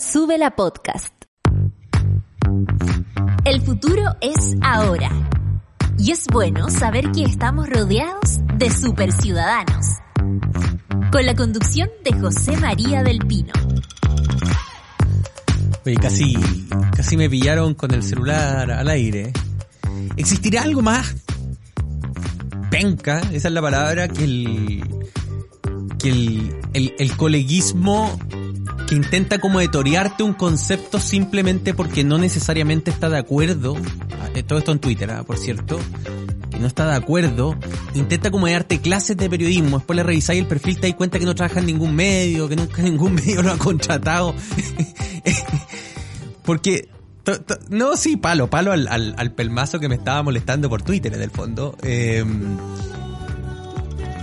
Sube la podcast. El futuro es ahora. Y es bueno saber que estamos rodeados de superciudadanos. Con la conducción de José María del Pino. Oye, casi, casi me pillaron con el celular al aire. ¿Existirá algo más penca? Esa es la palabra que el, que el, el, el coleguismo que intenta como etorearte un concepto simplemente porque no necesariamente está de acuerdo, eh, todo esto en Twitter, ah, por cierto, que no está de acuerdo, intenta como darte clases de periodismo, después le revisáis el perfil, te das cuenta que no trabaja en ningún medio, que nunca ningún medio lo ha contratado. porque no, sí, palo, palo al, al, al, pelmazo que me estaba molestando por Twitter en el fondo. Eh,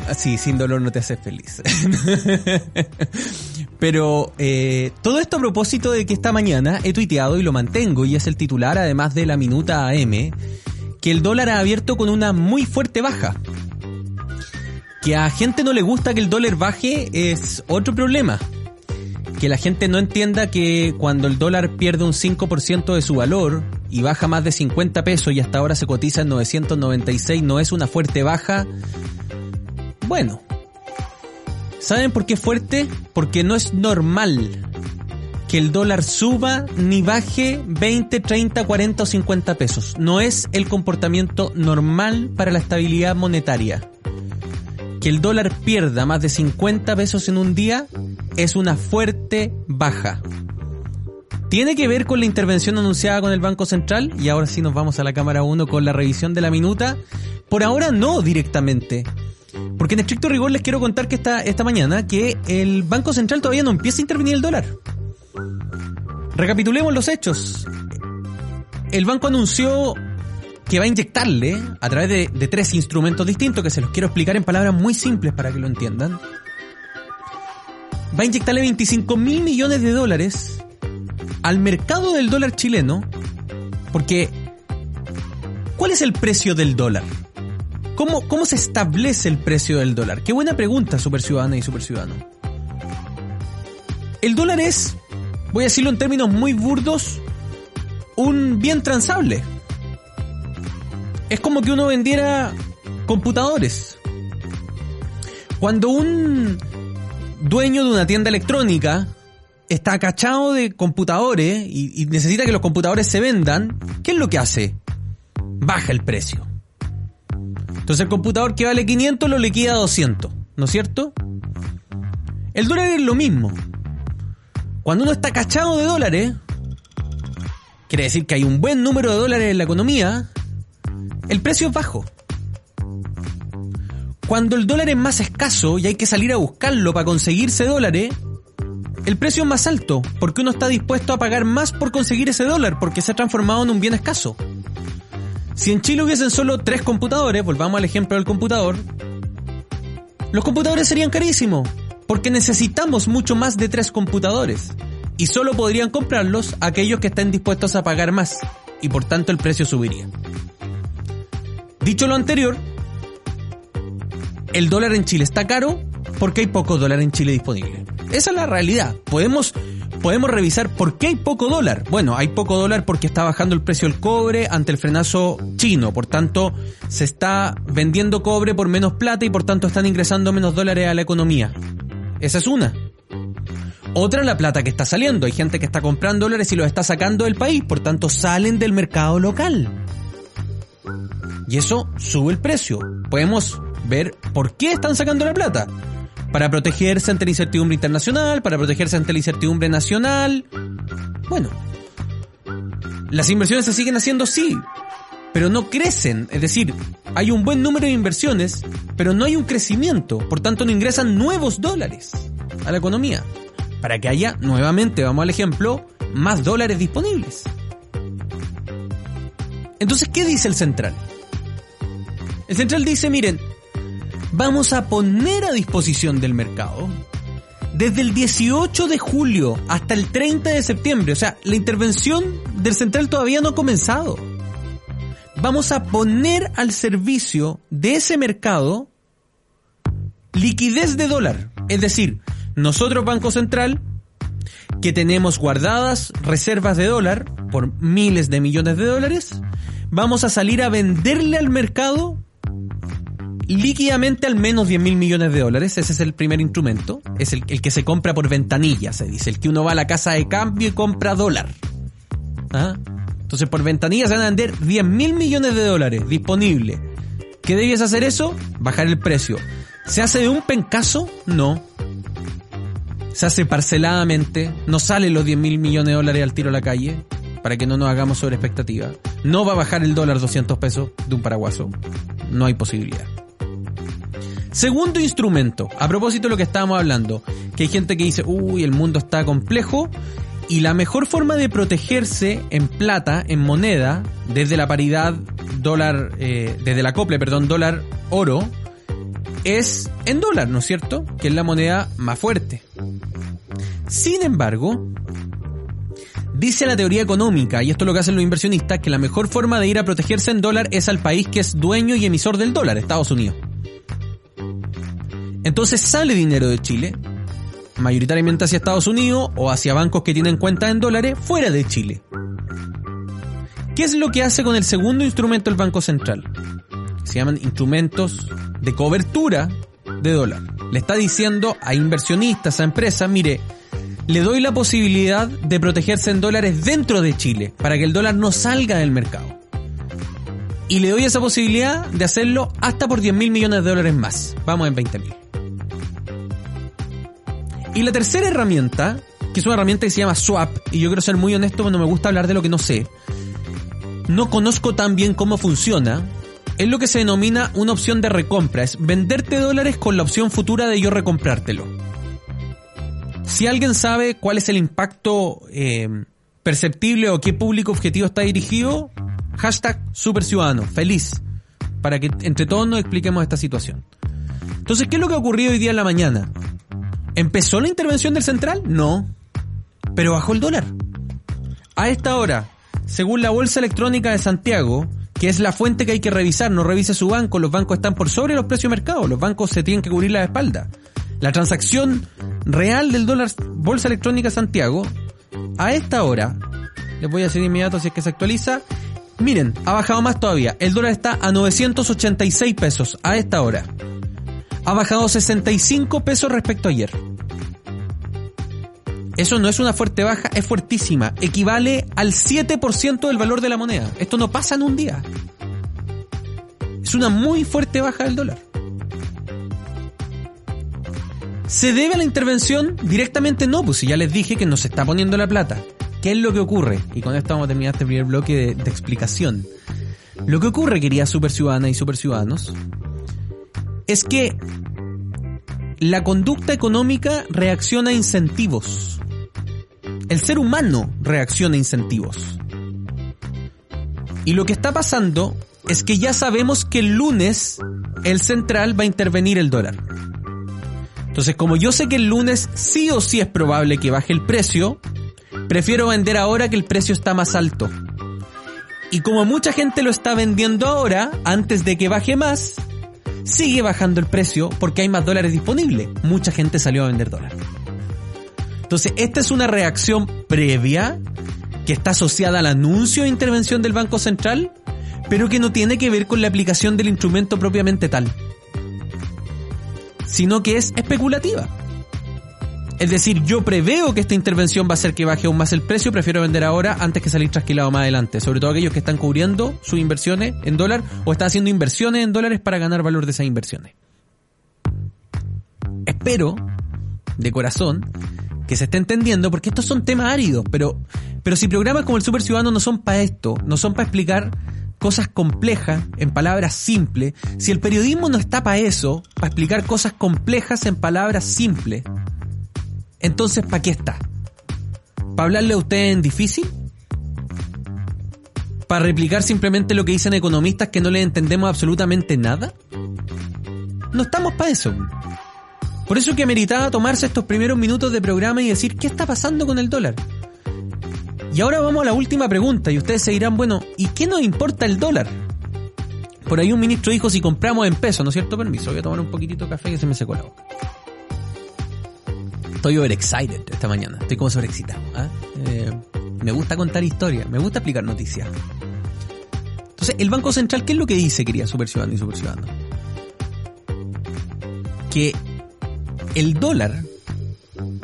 así, sin dolor no te haces feliz. Pero eh, todo esto a propósito de que esta mañana he tuiteado y lo mantengo, y es el titular, además de la minuta AM, que el dólar ha abierto con una muy fuerte baja. Que a gente no le gusta que el dólar baje es otro problema. Que la gente no entienda que cuando el dólar pierde un 5% de su valor y baja más de 50 pesos y hasta ahora se cotiza en 996 no es una fuerte baja. Bueno, ¿Saben por qué es fuerte? Porque no es normal que el dólar suba ni baje 20, 30, 40 o 50 pesos. No es el comportamiento normal para la estabilidad monetaria. Que el dólar pierda más de 50 pesos en un día es una fuerte baja. ¿Tiene que ver con la intervención anunciada con el Banco Central? Y ahora sí nos vamos a la cámara 1 con la revisión de la minuta. Por ahora no directamente. Porque en estricto rigor les quiero contar que esta, esta mañana que el Banco Central todavía no empieza a intervenir el dólar. Recapitulemos los hechos. El banco anunció que va a inyectarle, a través de, de tres instrumentos distintos, que se los quiero explicar en palabras muy simples para que lo entiendan, va a inyectarle 25 mil millones de dólares al mercado del dólar chileno, porque ¿cuál es el precio del dólar? ¿Cómo, ¿Cómo se establece el precio del dólar? Qué buena pregunta, super ciudadana y super ciudadano. El dólar es, voy a decirlo en términos muy burdos, un bien transable. Es como que uno vendiera computadores. Cuando un dueño de una tienda electrónica está acachado de computadores y, y, necesita que los computadores se vendan, ¿qué es lo que hace? Baja el precio. Entonces el computador que vale 500 lo liquida a 200, ¿no es cierto? El dólar es lo mismo. Cuando uno está cachado de dólares, quiere decir que hay un buen número de dólares en la economía, el precio es bajo. Cuando el dólar es más escaso y hay que salir a buscarlo para conseguirse dólares, el precio es más alto, porque uno está dispuesto a pagar más por conseguir ese dólar, porque se ha transformado en un bien escaso. Si en Chile hubiesen solo tres computadores, volvamos al ejemplo del computador, los computadores serían carísimos, porque necesitamos mucho más de tres computadores, y solo podrían comprarlos aquellos que estén dispuestos a pagar más, y por tanto el precio subiría. Dicho lo anterior, el dólar en Chile está caro porque hay poco dólar en Chile disponible. Esa es la realidad. Podemos podemos revisar por qué hay poco dólar. Bueno, hay poco dólar porque está bajando el precio del cobre ante el frenazo chino. Por tanto, se está vendiendo cobre por menos plata y por tanto están ingresando menos dólares a la economía. Esa es una. Otra la plata que está saliendo. Hay gente que está comprando dólares y los está sacando del país. Por tanto, salen del mercado local. Y eso sube el precio. Podemos ver por qué están sacando la plata para protegerse ante la incertidumbre internacional, para protegerse ante la incertidumbre nacional. Bueno, las inversiones se siguen haciendo sí, pero no crecen, es decir, hay un buen número de inversiones, pero no hay un crecimiento, por tanto no ingresan nuevos dólares a la economía. Para que haya, nuevamente, vamos al ejemplo, más dólares disponibles. Entonces, ¿qué dice el central? El central dice, miren, vamos a poner a disposición del mercado desde el 18 de julio hasta el 30 de septiembre. O sea, la intervención del central todavía no ha comenzado. Vamos a poner al servicio de ese mercado liquidez de dólar. Es decir, nosotros Banco Central, que tenemos guardadas reservas de dólar por miles de millones de dólares, vamos a salir a venderle al mercado líquidamente al menos 10 mil millones de dólares. Ese es el primer instrumento. Es el, que se compra por ventanilla, se dice. El que uno va a la casa de cambio y compra dólar. ¿Ah? Entonces por ventanilla se van a vender 10 mil millones de dólares disponibles. ¿Qué debes hacer eso? Bajar el precio. ¿Se hace de un pencazo? No. Se hace parceladamente. No salen los 10 mil millones de dólares al tiro a la calle. Para que no nos hagamos sobre expectativa. No va a bajar el dólar 200 pesos de un paraguaso. No hay posibilidad. Segundo instrumento, a propósito de lo que estábamos hablando, que hay gente que dice, uy, el mundo está complejo, y la mejor forma de protegerse en plata, en moneda, desde la paridad dólar, eh, desde la acople, perdón, dólar oro, es en dólar, ¿no es cierto? Que es la moneda más fuerte. Sin embargo, dice la teoría económica, y esto es lo que hacen los inversionistas, que la mejor forma de ir a protegerse en dólar es al país que es dueño y emisor del dólar, Estados Unidos. Entonces sale dinero de Chile, mayoritariamente hacia Estados Unidos o hacia bancos que tienen cuentas en dólares fuera de Chile. ¿Qué es lo que hace con el segundo instrumento del Banco Central? Se llaman instrumentos de cobertura de dólar. Le está diciendo a inversionistas, a empresas, mire, le doy la posibilidad de protegerse en dólares dentro de Chile, para que el dólar no salga del mercado. Y le doy esa posibilidad de hacerlo hasta por 10 mil millones de dólares más. Vamos en 20 mil. Y la tercera herramienta, que es una herramienta que se llama Swap, y yo quiero ser muy honesto cuando me gusta hablar de lo que no sé, no conozco tan bien cómo funciona, es lo que se denomina una opción de recompra, es venderte dólares con la opción futura de yo recomprártelo. Si alguien sabe cuál es el impacto eh, perceptible o qué público objetivo está dirigido, hashtag superciudadano, feliz, para que entre todos nos expliquemos esta situación. Entonces, ¿qué es lo que ha ocurrido hoy día en la mañana? ¿Empezó la intervención del central? No. Pero bajó el dólar. A esta hora, según la Bolsa Electrónica de Santiago, que es la fuente que hay que revisar, no revise su banco, los bancos están por sobre los precios de mercado, los bancos se tienen que cubrir la espalda. La transacción real del dólar Bolsa Electrónica Santiago, a esta hora, les voy a decir inmediato si es que se actualiza, miren, ha bajado más todavía, el dólar está a 986 pesos a esta hora ha bajado 65 pesos respecto a ayer. Eso no es una fuerte baja, es fuertísima. Equivale al 7% del valor de la moneda. Esto no pasa en un día. Es una muy fuerte baja del dólar. ¿Se debe a la intervención? Directamente no, pues ya les dije que nos está poniendo la plata. ¿Qué es lo que ocurre? Y con esto vamos a terminar este primer bloque de, explicación. Lo que ocurre, queridas super ciudadanas y super ciudadanos, es que la conducta económica reacciona a incentivos. El ser humano reacciona a incentivos. Y lo que está pasando es que ya sabemos que el lunes el central va a intervenir el dólar. Entonces, como yo sé que el lunes sí o sí es probable que baje el precio, prefiero vender ahora que el precio está más alto. Y como mucha gente lo está vendiendo ahora, antes de que baje más, sigue bajando el precio porque hay más dólares disponibles. Mucha gente salió a vender dólares. Entonces, esta es una reacción previa que está asociada al anuncio de intervención del Banco Central, pero que no tiene que ver con la aplicación del instrumento propiamente tal, sino que es especulativa. Es decir, yo preveo que esta intervención va a hacer que baje aún más el precio, prefiero vender ahora antes que salir trasquilado más adelante. Sobre todo aquellos que están cubriendo sus inversiones en dólar o están haciendo inversiones en dólares para ganar valor de esas inversiones. Espero, de corazón, que se esté entendiendo, porque estos son temas áridos, pero, pero si programas como el Super Ciudadano no son para esto, no son para explicar cosas complejas en palabras simples, si el periodismo no está para eso, para explicar cosas complejas en palabras simples, Entonces, ¿para qué está? ¿Para hablarle a usted en difícil? ¿Para replicar simplemente lo que dicen economistas que no le entendemos absolutamente nada? No estamos para eso. Por eso que meritaba tomarse estos primeros minutos de programa y decir, ¿qué está pasando con el dólar? Y ahora vamos a la última pregunta y ustedes se dirán, bueno, ¿y qué nos importa el dólar? Por ahí un ministro dijo si compramos en pesos, ¿no es cierto? Permiso, voy a tomar un poquitito de café que se me secó la boca. Estoy overexcited esta mañana, estoy como sobreexcitado. ¿ah? Eh, me gusta contar historias, me gusta explicar noticias. Entonces, el Banco Central, ¿qué es lo que dice, quería Super Ciudadano y Super Ciudadano? Que el dólar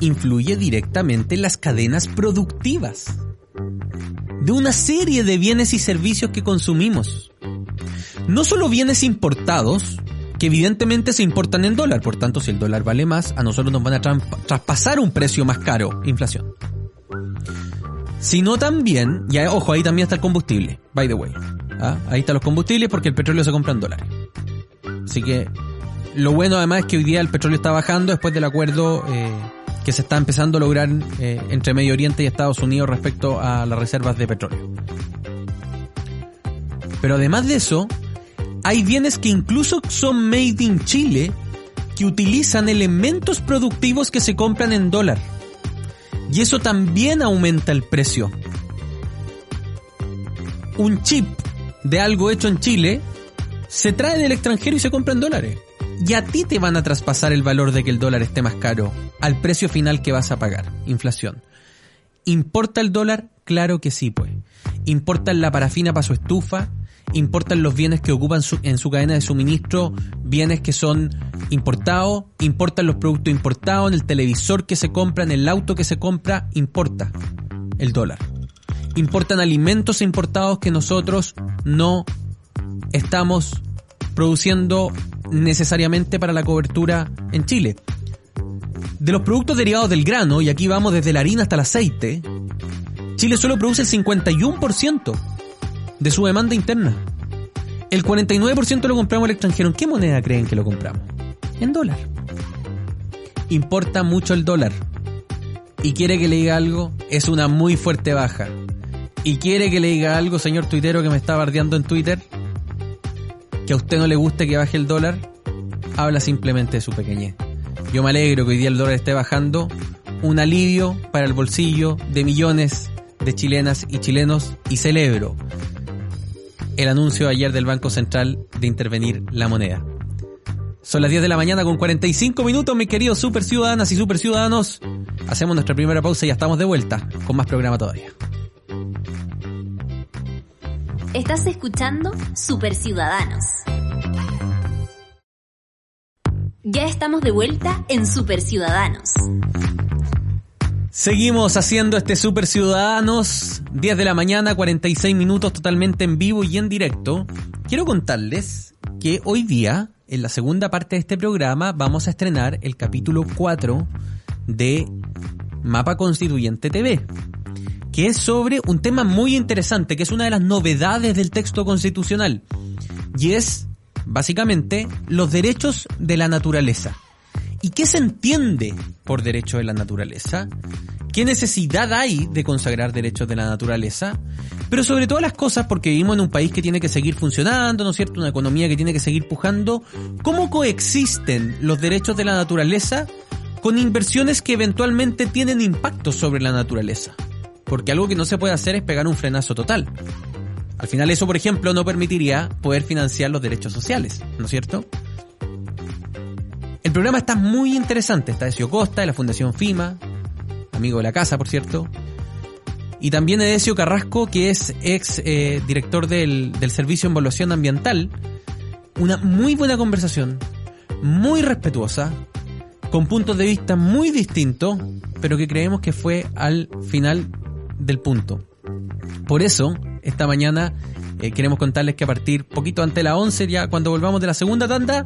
influye directamente en las cadenas productivas de una serie de bienes y servicios que consumimos. No solo bienes importados, que evidentemente se importan en dólar, por tanto si el dólar vale más, a nosotros nos van a traspasar un precio más caro, inflación. Sino también, ya ojo, ahí también está el combustible, by the way. ¿ah? Ahí están los combustibles porque el petróleo se compra en dólares. Así que lo bueno además es que hoy día el petróleo está bajando después del acuerdo eh, que se está empezando a lograr eh, entre Medio Oriente y Estados Unidos respecto a las reservas de petróleo. Pero además de eso, hay bienes que incluso son made in Chile que utilizan elementos productivos que se compran en dólar. Y eso también aumenta el precio. Un chip de algo hecho en Chile se trae del extranjero y se compra en dólares y a ti te van a traspasar el valor de que el dólar esté más caro al precio final que vas a pagar, inflación. ¿Importa el dólar? Claro que sí, pues. ¿Importa la parafina para su estufa? ¿Importan los bienes que ocupan en su cadena de suministro? ¿Bienes que son importados? ¿Importan los productos importados? ¿En el televisor que se compra? ¿En el auto que se compra? Importa el dólar. ¿Importan alimentos importados que nosotros no estamos produciendo necesariamente para la cobertura en Chile. De los productos derivados del grano, y aquí vamos desde la harina hasta el aceite, Chile solo produce el 51% de su demanda interna. El 49% lo compramos al extranjero. ¿En qué moneda creen que lo compramos? En dólar. Importa mucho el dólar. Y quiere que le diga algo, es una muy fuerte baja. Y quiere que le diga algo, señor tuitero que me está bardeando en Twitter, que a usted no le guste que baje el dólar, habla simplemente de su pequeñez. Yo me alegro que hoy día el dólar esté bajando, un alivio para el bolsillo de millones de chilenas y chilenos y celebro el anuncio ayer del Banco Central de intervenir la moneda. Son las 10 de la mañana con 45 minutos, mis queridos super ciudadanas y super ciudadanos. Hacemos nuestra primera pausa y ya estamos de vuelta con más programa todavía. Estás escuchando Super Ciudadanos. Ya estamos de vuelta en Super Ciudadanos. Seguimos haciendo este Super Ciudadanos, 10 de la mañana, 46 minutos totalmente en vivo y en directo. Quiero contarles que hoy día, en la segunda parte de este programa, vamos a estrenar el capítulo 4 de Mapa Constituyente TV que es sobre un tema muy interesante, que es una de las novedades del texto constitucional, y es, básicamente, los derechos de la naturaleza. ¿Y qué se entiende por derecho de la naturaleza? ¿Qué necesidad hay de consagrar derechos de la naturaleza? Pero sobre todas las cosas, porque vivimos en un país que tiene que seguir funcionando, ¿no es cierto? Una economía que tiene que seguir pujando. ¿Cómo coexisten los derechos de la naturaleza con inversiones que eventualmente tienen impacto sobre la naturaleza? porque algo que no se puede hacer es pegar un frenazo total. Al final eso, por ejemplo, no permitiría poder financiar los derechos sociales, ¿no es cierto? El programa está muy interesante, está Edesio Costa de la Fundación FIMA, amigo de la casa, por cierto, y también Edesio Carrasco, que es ex eh, director del, del Servicio de Evaluación Ambiental. Una muy buena conversación, muy respetuosa, con puntos de vista muy distintos, pero que creemos que fue al final del punto. Por eso, esta mañana eh, queremos contarles que a partir poquito antes de las 11, ya cuando volvamos de la segunda tanda,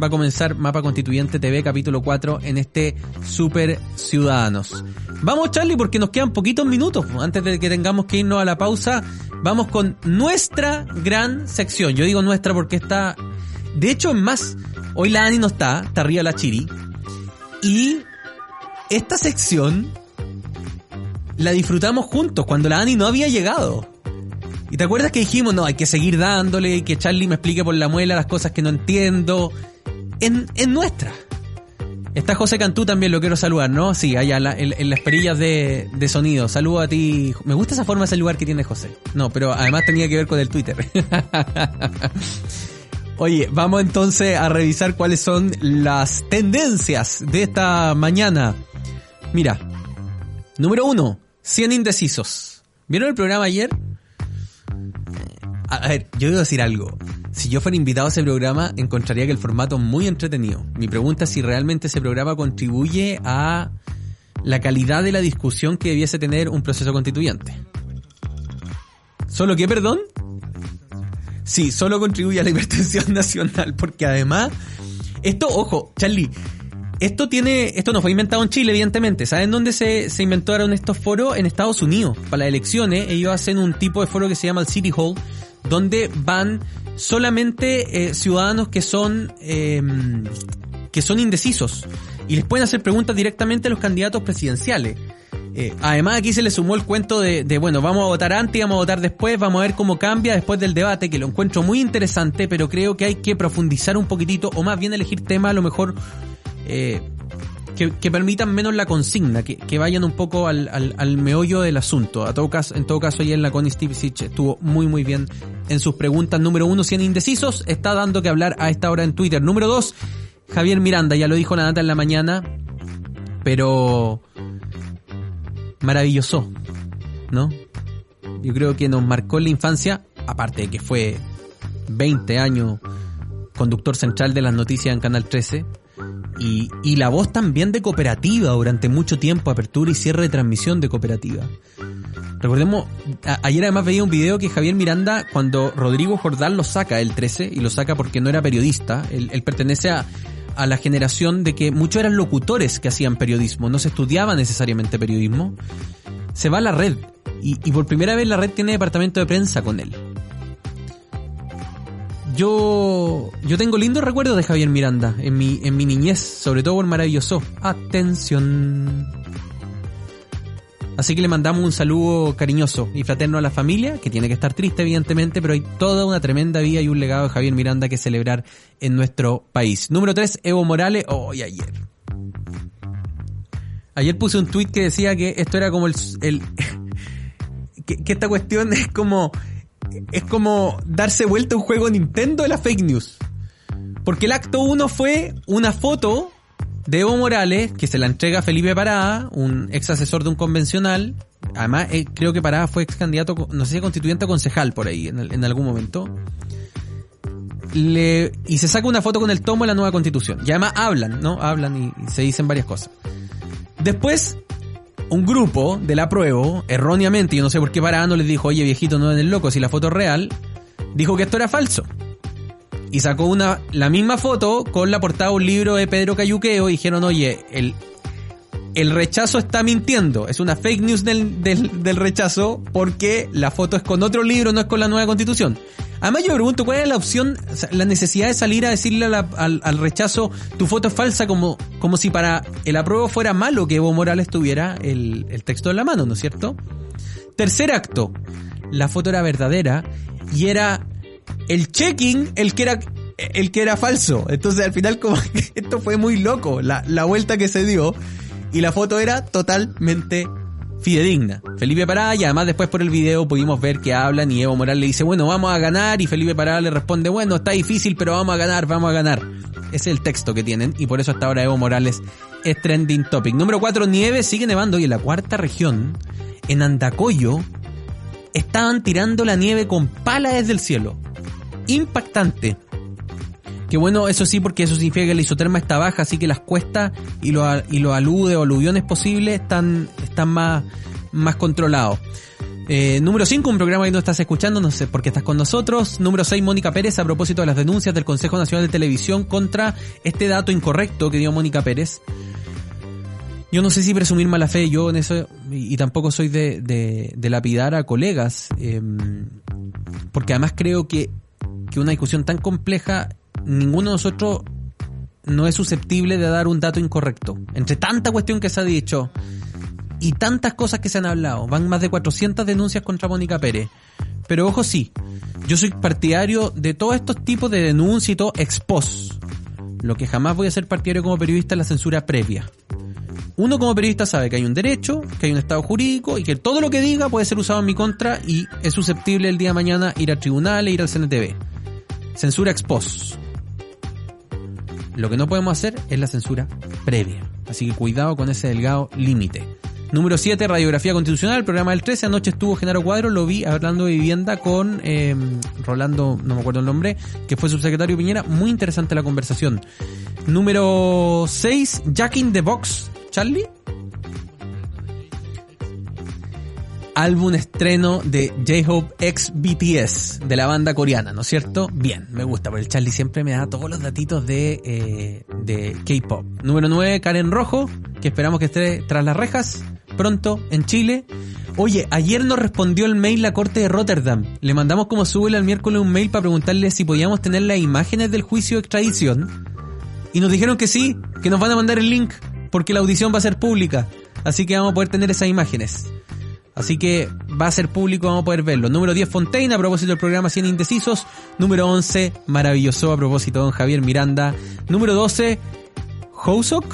va a comenzar Mapa Constituyente TV capítulo 4 en este Super Ciudadanos. Vamos Charlie porque nos quedan poquitos minutos antes de que tengamos que irnos a la pausa. Vamos con nuestra gran sección. Yo digo nuestra porque está... De hecho, es más, hoy la Ani no está, está arriba la Chiri. Y esta sección la disfrutamos juntos cuando la Ani no había llegado. ¿Y te acuerdas que dijimos, no, hay que seguir dándole, que Charlie me explique por la muela las cosas que no entiendo? En, en nuestra. Está José Cantú también, lo quiero saludar, ¿no? Sí, allá en, las perillas de, de, sonido. Saludo a ti. Me gusta esa forma de saludar que tiene José. No, pero además tenía que ver con el Twitter. Oye, vamos entonces a revisar cuáles son las tendencias de esta mañana. Mira, número uno, 100 indecisos. ¿Vieron el programa ayer? A ver, yo debo decir algo. Si yo fuera invitado a ese programa, encontraría que el formato es muy entretenido. Mi pregunta es si realmente ese programa contribuye a la calidad de la discusión que debiese tener un proceso constituyente. ¿Solo qué, perdón? Sí, solo contribuye a la hipertensión nacional, porque además, esto, ojo, Charlie, esto tiene, esto no fue inventado en Chile, evidentemente. ¿Saben dónde se, se inventaron estos foros? En Estados Unidos. Para las elecciones, ellos hacen un tipo de foro que se llama el City Hall, donde van solamente eh, ciudadanos que son em, que son indecisos y les pueden hacer preguntas directamente a los candidatos presidenciales. Eh, además aquí se le sumó el cuento de, de, bueno, vamos a votar antes, vamos a votar después, vamos a ver cómo cambia después del debate, que lo encuentro muy interesante, pero creo que hay que profundizar un poquitito o más bien elegir temas a lo mejor eh, que, permitan menos la consigna, que, vayan un poco al, al, meollo del asunto. A todo caso, en todo caso, ayer la Connie Stevicic estuvo muy muy bien en sus preguntas. Número uno, 100 indecisos, está dando que hablar a esta hora en Twitter. Número dos, Javier Miranda, ya lo dijo la nata en la mañana, pero maravilloso, ¿no? Yo creo que nos marcó la infancia, aparte de que fue 20 años conductor central de las noticias en Canal 13, y, y, la voz también de cooperativa durante mucho tiempo, apertura y cierre de transmisión de cooperativa. Recordemos, ayer además veía un video que Javier Miranda, cuando Rodrigo Jordán lo saca el 13, y lo saca porque no era periodista, él, pertenece a, a la generación de que muchos eran locutores que hacían periodismo, no se estudiaba necesariamente periodismo, se va a la red, y, y por primera vez la red tiene departamento de prensa con él yo, yo tengo lindos recuerdos de Javier Miranda en mi, en mi niñez, sobre todo por maravilloso. Atención. Así que le mandamos un saludo cariñoso y fraterno a la familia, que tiene que estar triste evidentemente, pero hay toda una tremenda vida y un legado de Javier Miranda que celebrar en nuestro país. Número 3, Evo Morales. Hoy ayer. Ayer puse un tweet que decía que esto era como el que esta cuestión es como es como darse vuelta un juego Nintendo de la fake news. Porque el acto 1 fue una foto de Evo Morales que se la entrega a Felipe Parada, un ex asesor de un convencional. Además, eh, creo que Parada fue ex candidato, no sé si constituyente o concejal por ahí en, algún momento. Le, y se saca una foto con el tomo de la nueva constitución. Y además hablan, ¿no? Hablan y, y se dicen varias cosas. Después un grupo de la prueba, erróneamente, yo no sé por qué Parado les dijo, oye viejito, no el loco, si la foto es real, dijo que esto era falso. Y sacó una, la misma foto con la portada de un libro de Pedro Cayuqueo y dijeron, oye, el, el rechazo está mintiendo, es una fake news del, del, rechazo porque la foto es con otro libro, no es con la nueva constitución. Además yo me pregunto cuál es la opción, la necesidad de salir a decirle al, rechazo tu foto es falsa como, como si para el apruebo fuera malo que Evo Morales tuviera el, el texto en la mano, ¿no es cierto? Tercer acto, la foto era verdadera y era el checking el que era el que era falso. Entonces al final como que esto fue muy loco, la, la vuelta que se dio y la foto era totalmente fidedigna. Felipe Parada y además después por el video pudimos ver que hablan y Evo Morales le dice, bueno, vamos a ganar y Felipe Parada le responde, bueno, está difícil, pero vamos a ganar, vamos a ganar. Es el texto que tienen y por eso hasta ahora Evo Morales es trending topic. Número 4, nieve, sigue nevando y en la cuarta región, en Andacoyo, estaban tirando la nieve con pala desde el cielo. Impactante. Que bueno, eso sí, porque eso significa que la isoterma está baja, así que las cuestas y los, aludes o aluviones posibles están, están más, más controlados. Eh, número 5, un programa que no estás escuchando, no sé por qué estás con nosotros. Número 6, Mónica Pérez, a propósito de las denuncias del Consejo Nacional de Televisión contra este dato incorrecto que dio Mónica Pérez. Yo no sé si presumir mala fe, yo en eso, y, tampoco soy de, de, de lapidar a colegas, em, porque además creo que, que una discusión tan compleja ninguno de nosotros no es susceptible de dar un dato incorrecto. Entre tanta cuestión que se ha dicho y tantas cosas que se han hablado, van más de 400 denuncias contra Mónica Pérez. Pero ojo sí, yo soy partidario de todos estos tipos de denuncias y todo ex post. Lo que jamás voy a ser partidario como periodista es la censura previa. Uno como periodista sabe que hay un derecho, que hay un estado jurídico y que todo lo que diga puede ser usado en mi contra y es susceptible el día de mañana ir a tribunales, ir al CNTV. Censura ex post. Lo que no podemos hacer es la censura previa. Así que cuidado con ese delgado límite. Número 7, Radiografía Constitucional, programa del 13. Anoche estuvo Genaro Cuadro, lo vi hablando de vivienda con eh, Rolando, no me acuerdo el nombre, que fue subsecretario Piñera. Muy interesante la conversación. Número 6, Jack in the Box. Charlie. Álbum estreno de J-Hope X BTS, de la banda coreana, ¿no es cierto? Bien, me gusta, porque el Charlie siempre me da todos los datitos de, eh, de K-Pop. Número 9, Karen Rojo, que esperamos que esté tras las rejas, pronto, en Chile. Oye, ayer nos respondió el mail la Corte de Rotterdam. Le mandamos como sube el miércoles un mail para preguntarle si podíamos tener las imágenes del juicio de extradición. Y nos dijeron que sí, que nos van a mandar el link, porque la audición va a ser pública. Así que vamos a poder tener esas imágenes. Así que va a ser público, vamos a poder verlo. Número 10, Fontaine, a propósito del programa 100 Indecisos. Número 11, maravilloso, a propósito de don Javier Miranda. Número 12, Housok.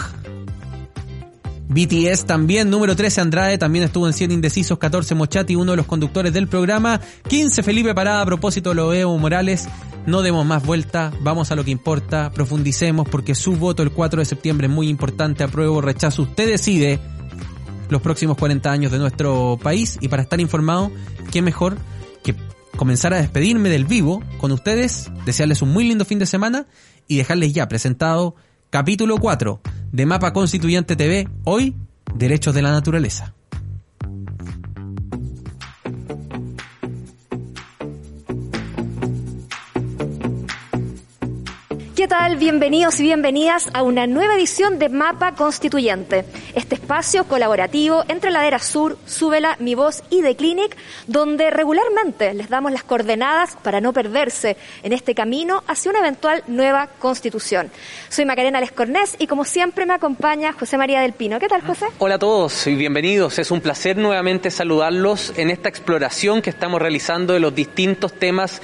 BTS también. Número 13, Andrade, también estuvo en 100 Indecisos. 14, Mochati, uno de los conductores del programa. 15, Felipe Parada, a propósito lo Evo Morales. No demos más vuelta, vamos a lo que importa, profundicemos porque su voto el 4 de septiembre es muy importante, apruebo, rechazo, usted decide los próximos 40 años de nuestro país y para estar informado, qué mejor que comenzar a despedirme del vivo con ustedes, desearles un muy lindo fin de semana y dejarles ya presentado capítulo 4 de Mapa Constituyente TV, hoy Derechos de la Naturaleza. ¿Qué tal? Bienvenidos y bienvenidas a una nueva edición de Mapa Constituyente, este espacio colaborativo entre Ladera Sur, Súbela, Mi Voz y The Clinic, donde regularmente les damos las coordenadas para no perderse en este camino hacia una eventual nueva constitución. Soy Macarena Lescornés y como siempre me acompaña José María del Pino. ¿Qué tal, José? Hola a todos y bienvenidos. Es un placer nuevamente saludarlos en esta exploración que estamos realizando de los distintos temas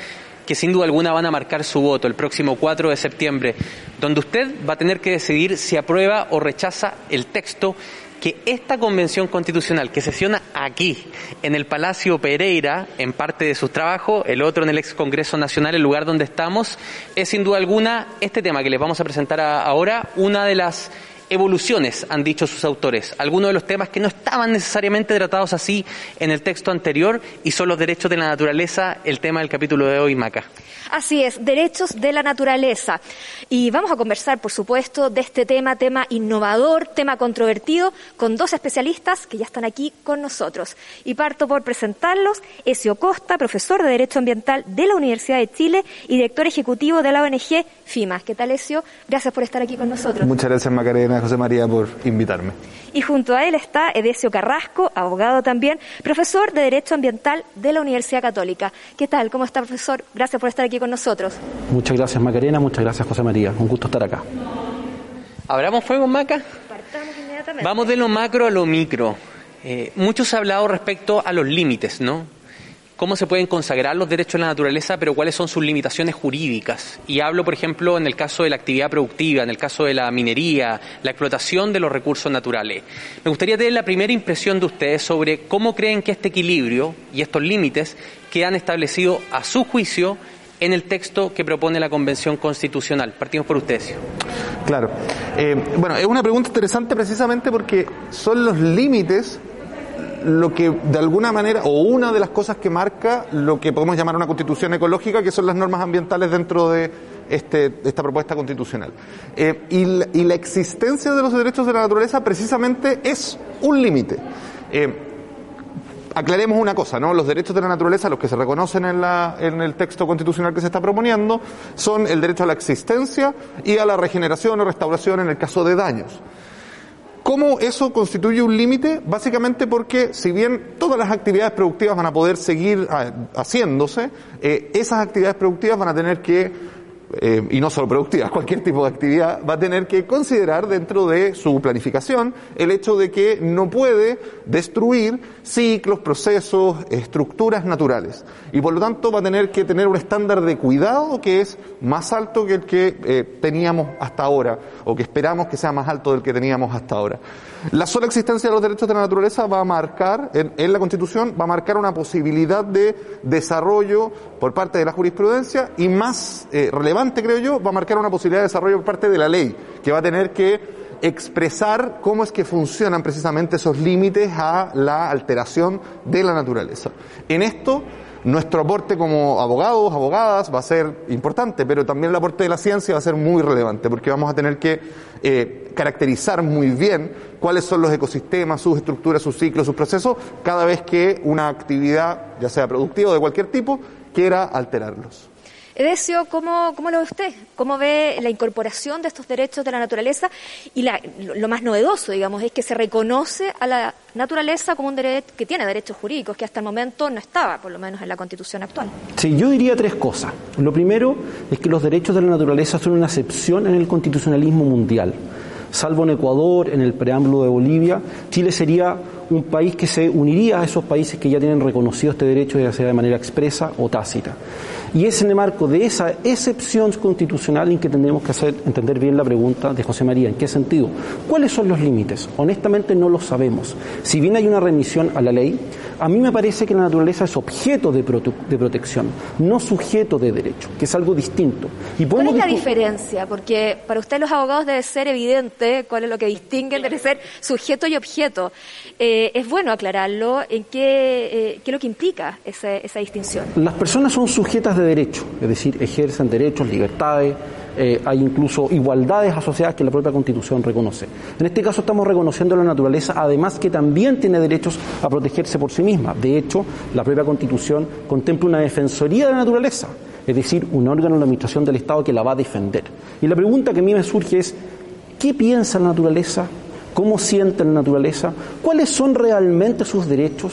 que sin duda alguna van a marcar su voto el próximo 4 de septiembre, donde usted va a tener que decidir si aprueba o rechaza el texto que esta convención constitucional que sesiona aquí, en el Palacio Pereira, en parte de sus trabajos, el otro en el ex Congreso Nacional, el lugar donde estamos, es sin duda alguna este tema que les vamos a presentar ahora, una de las evoluciones, han dicho sus autores. Algunos de los temas que no estaban necesariamente tratados así en el texto anterior y son los derechos de la naturaleza, el tema del capítulo de hoy, Maca. Así es, derechos de la naturaleza. Y vamos a conversar, por supuesto, de este tema, tema innovador, tema controvertido, con dos especialistas que ya están aquí con nosotros. Y parto por presentarlos, Ezio Costa, profesor de Derecho Ambiental de la Universidad de Chile y director ejecutivo de la ONG FIMA. ¿Qué tal, Ezio? Gracias por estar aquí con nosotros. Muchas gracias, Macarena, José María, por invitarme. Y junto a él está Edesio Carrasco, abogado también, profesor de Derecho Ambiental de la Universidad Católica. ¿Qué tal? ¿Cómo está, profesor? Gracias por estar aquí con nosotros. Muchas gracias, Macarena. Muchas gracias, José María. Un gusto estar acá. ¿Abramos fuego, Maca? Partamos inmediatamente. Vamos de lo macro a lo micro. Eh, mucho se ha hablado respecto a los límites, ¿no? Cómo se pueden consagrar los derechos de la naturaleza, pero cuáles son sus limitaciones jurídicas. Y hablo, por ejemplo, en el caso de la actividad productiva, en el caso de la minería, la explotación de los recursos naturales. Me gustaría tener la primera impresión de ustedes sobre cómo creen que este equilibrio y estos límites quedan establecidos a su juicio en el texto que propone la Convención Constitucional. Partimos por ustedes. Claro. Eh, bueno, es una pregunta interesante precisamente porque son los límites lo que de alguna manera, o una de las cosas que marca lo que podemos llamar una constitución ecológica, que son las normas ambientales dentro de este, esta propuesta constitucional. Eh, y, la, existencia de los derechos de la naturaleza precisamente es un límite. Eh, aclaremos una cosa, ¿no? Los derechos de la naturaleza, los que se reconocen en, la, en el texto constitucional que se está proponiendo, son el derecho a la existencia y a la regeneración o restauración en el caso de daños. ¿Cómo eso constituye un límite? Básicamente porque si bien todas las actividades productivas van a poder seguir ah, haciéndose, eh, esas actividades productivas van a tener que eh, y no solo productivas, cualquier tipo de actividad, va a tener que considerar dentro de su planificación el hecho de que no puede destruir ciclos, procesos, estructuras naturales. Y por lo tanto va a tener que tener un estándar de cuidado que es más alto que el que eh, teníamos hasta ahora, o que esperamos que sea más alto del que teníamos hasta ahora. La sola existencia de los derechos de la naturaleza va a marcar, en, la Constitución, va a marcar una posibilidad de desarrollo por parte de la jurisprudencia y más eh, relevante, creo yo, va a marcar una posibilidad de desarrollo por parte de la ley, que va a tener que expresar cómo es que funcionan precisamente esos límites a la alteración de la naturaleza. En esto, nuestro aporte como abogados, abogadas, va a ser importante, pero también el aporte de la ciencia va a ser muy relevante, porque vamos a tener que eh, caracterizar muy bien cuáles son los ecosistemas, sus estructuras, sus ciclos, sus procesos, cada vez que una actividad, ya sea productiva o de cualquier tipo, quiera alterarlos. Edesio, ¿cómo, ¿cómo, lo ve usted? ¿Cómo ve la incorporación de estos derechos de la naturaleza? Y lo más novedoso, digamos, es que se reconoce a la naturaleza como un derecho que tiene derechos jurídicos, que hasta el momento no estaba, por lo menos en la Constitución actual. Sí, yo diría tres cosas. Lo primero es que los derechos de la naturaleza son una excepción en el constitucionalismo mundial. Salvo en Ecuador, en el preámbulo de Bolivia, Chile sería un país que se uniría a esos países que ya tienen reconocido este derecho, ya sea de manera expresa o tácita. Y es en el marco de esa excepción constitucional en que tendremos que hacer entender bien la pregunta de José María. ¿En qué sentido? ¿Cuáles son los límites? Honestamente no lo sabemos. Si bien hay una remisión a la ley, a mí me parece que la naturaleza es objeto de, de protección, no sujeto de derecho, que es algo distinto. Y ¿Cuál es la diferencia? Porque para usted los abogados debe ser evidente cuál es lo que distingue entre ser sujeto y objeto. Eh, es bueno aclararlo en qué, eh, qué es lo que implica esa, esa distinción. Las personas son sujetas de derecho, es decir, ejercen derechos, libertades, eh, hay incluso igualdades asociadas que la propia Constitución reconoce. En este caso estamos reconociendo la naturaleza, además que también tiene derechos a protegerse por sí misma. De hecho, la propia Constitución contempla una defensoría de la naturaleza, es decir, un órgano de la administración del Estado que la va a defender. Y la pregunta que a mí me surge es, ¿qué piensa la naturaleza? ¿Cómo siente la naturaleza? ¿Cuáles son realmente sus derechos?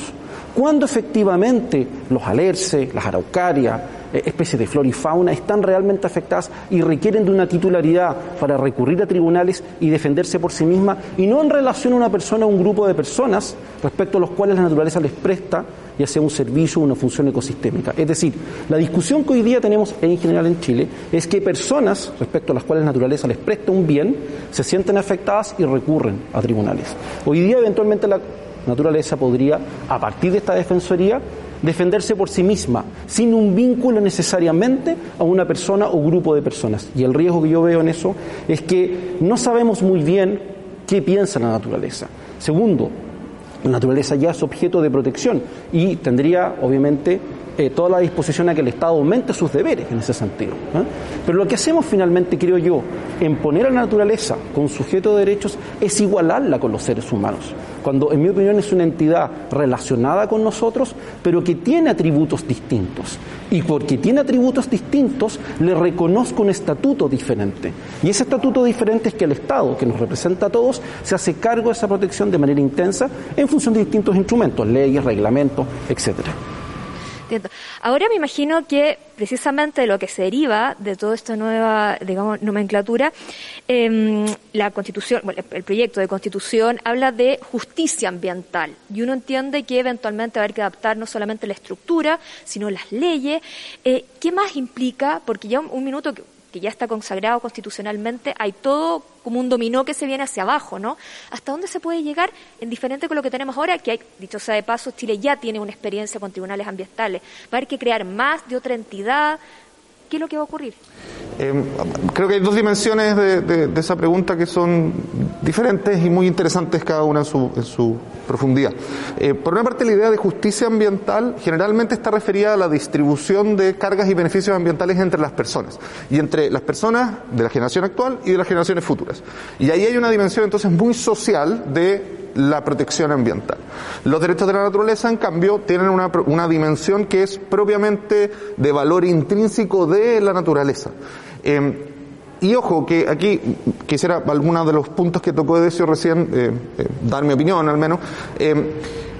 ¿Cuándo efectivamente los alerces, las araucarias, especies de flora y fauna están realmente afectadas y requieren de una titularidad para recurrir a tribunales y defenderse por sí misma y no en relación a una persona o un grupo de personas respecto a los cuales la naturaleza les presta ya sea un servicio o una función ecosistémica. Es decir, la discusión que hoy día tenemos en general en Chile es que personas respecto a las cuales la naturaleza les presta un bien se sienten afectadas y recurren a tribunales. Hoy día eventualmente la naturaleza podría, a partir de esta defensoría, defenderse por sí misma, sin un vínculo necesariamente a una persona o grupo de personas. Y el riesgo que yo veo en eso es que no sabemos muy bien qué piensa la naturaleza. Segundo, la naturaleza ya es objeto de protección y tendría, obviamente, eh, toda la disposición a que el Estado aumente sus deberes en ese sentido. ¿eh? Pero lo que hacemos finalmente, creo yo, en poner a la naturaleza con sujeto de derechos es igualarla con los seres humanos. Cuando, en mi opinión, es una entidad relacionada con nosotros, pero que tiene atributos distintos. Y porque tiene atributos distintos, le reconozco un estatuto diferente. Y ese estatuto diferente es que el Estado, que nos representa a todos, se hace cargo de esa protección de manera intensa en función de distintos instrumentos, leyes, reglamentos, etcétera. Ahora me imagino que precisamente lo que se deriva de toda esta nueva, digamos, nomenclatura, em, la constitución, el proyecto de constitución habla de justicia ambiental y uno entiende que eventualmente va a haber que adaptar no solamente la estructura, sino las leyes. Eh, ¿Qué más implica? Porque ya un minuto que ya está consagrado constitucionalmente, hay todo como un dominó que se viene hacia abajo, ¿no? ¿Hasta dónde se puede llegar en diferente con lo que tenemos ahora? Que hay, dicho sea de paso, Chile ya tiene una experiencia con tribunales ambientales. Va a haber que crear más de otra entidad, ¿Qué es lo que va a ocurrir? Eh, creo que hay dos dimensiones de, esa pregunta que son diferentes y muy interesantes cada una en su, profundidad. Eh, por una parte, la idea de justicia ambiental generalmente está referida a la distribución de cargas y beneficios ambientales entre las personas, y entre las personas de la generación actual y de las generaciones futuras. Y ahí hay una dimensión entonces muy social de la protección ambiental. Los derechos de la naturaleza, en cambio, tienen una, una dimensión que es propiamente de valor intrínseco de la naturaleza. Em, y ojo, que aquí quisiera algunos de los puntos que tocó Edesio recién, eh, eh, dar mi opinión al menos. Em,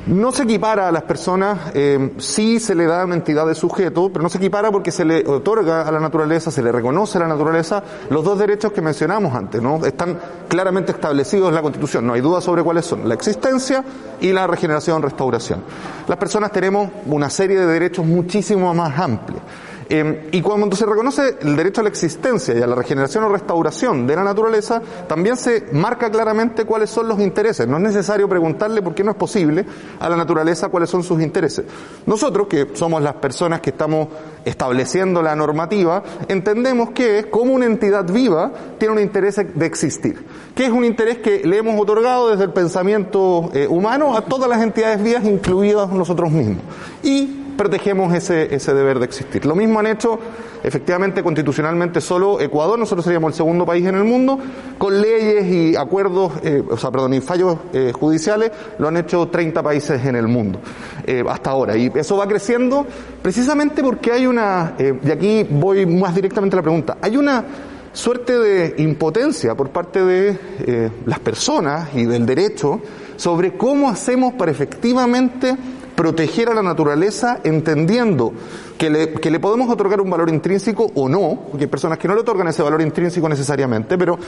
No se equipara a las personas, eh, sí se le da una entidad de sujeto, pero no se equipara porque se le otorga a la naturaleza, se le reconoce a la naturaleza los dos derechos que mencionamos antes, ¿no? Están claramente establecidos en la Constitución, no hay duda sobre cuáles son, la existencia y la regeneración, restauración. Las personas tenemos una serie de derechos muchísimo más amplios. Eh, y cuando se reconoce el derecho a la existencia y a la regeneración o restauración de la naturaleza, también se marca claramente cuáles son los intereses. No es necesario preguntarle por qué no es posible a la naturaleza cuáles son sus intereses. Nosotros, que somos las personas que estamos estableciendo la normativa, entendemos que como una entidad viva tiene un interés de existir, que es un interés que le hemos otorgado desde el pensamiento eh, humano a todas las entidades vivas, incluidas nosotros mismos. Y protegemos ese, ese deber de existir. Lo mismo han hecho, efectivamente, constitucionalmente solo Ecuador, nosotros seríamos el segundo país en el mundo, con leyes y acuerdos, eh, o sea, perdón, y fallos eh, judiciales, lo han hecho 30 países en el mundo, eh, hasta ahora. Y eso va creciendo precisamente porque hay una, y aquí voy más directamente a la pregunta, hay una suerte de impotencia por parte de las personas y del derecho sobre cómo hacemos para efectivamente proteger a la naturaleza entendiendo que le, que le podemos otorgar un valor intrínseco o no, porque hay personas que no le otorgan ese valor intrínseco necesariamente, pero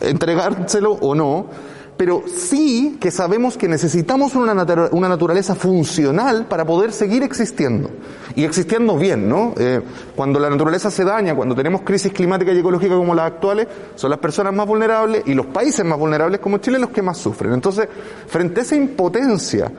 entregárselo o no, pero sí que sabemos que necesitamos una, una naturaleza funcional para poder seguir existiendo y existiendo bien, ¿no? Eh, cuando la naturaleza se daña, cuando tenemos crisis climática y ecológica como las actuales, son las personas más vulnerables y los países más vulnerables como Chile los que más sufren. Entonces, frente a esa impotencia,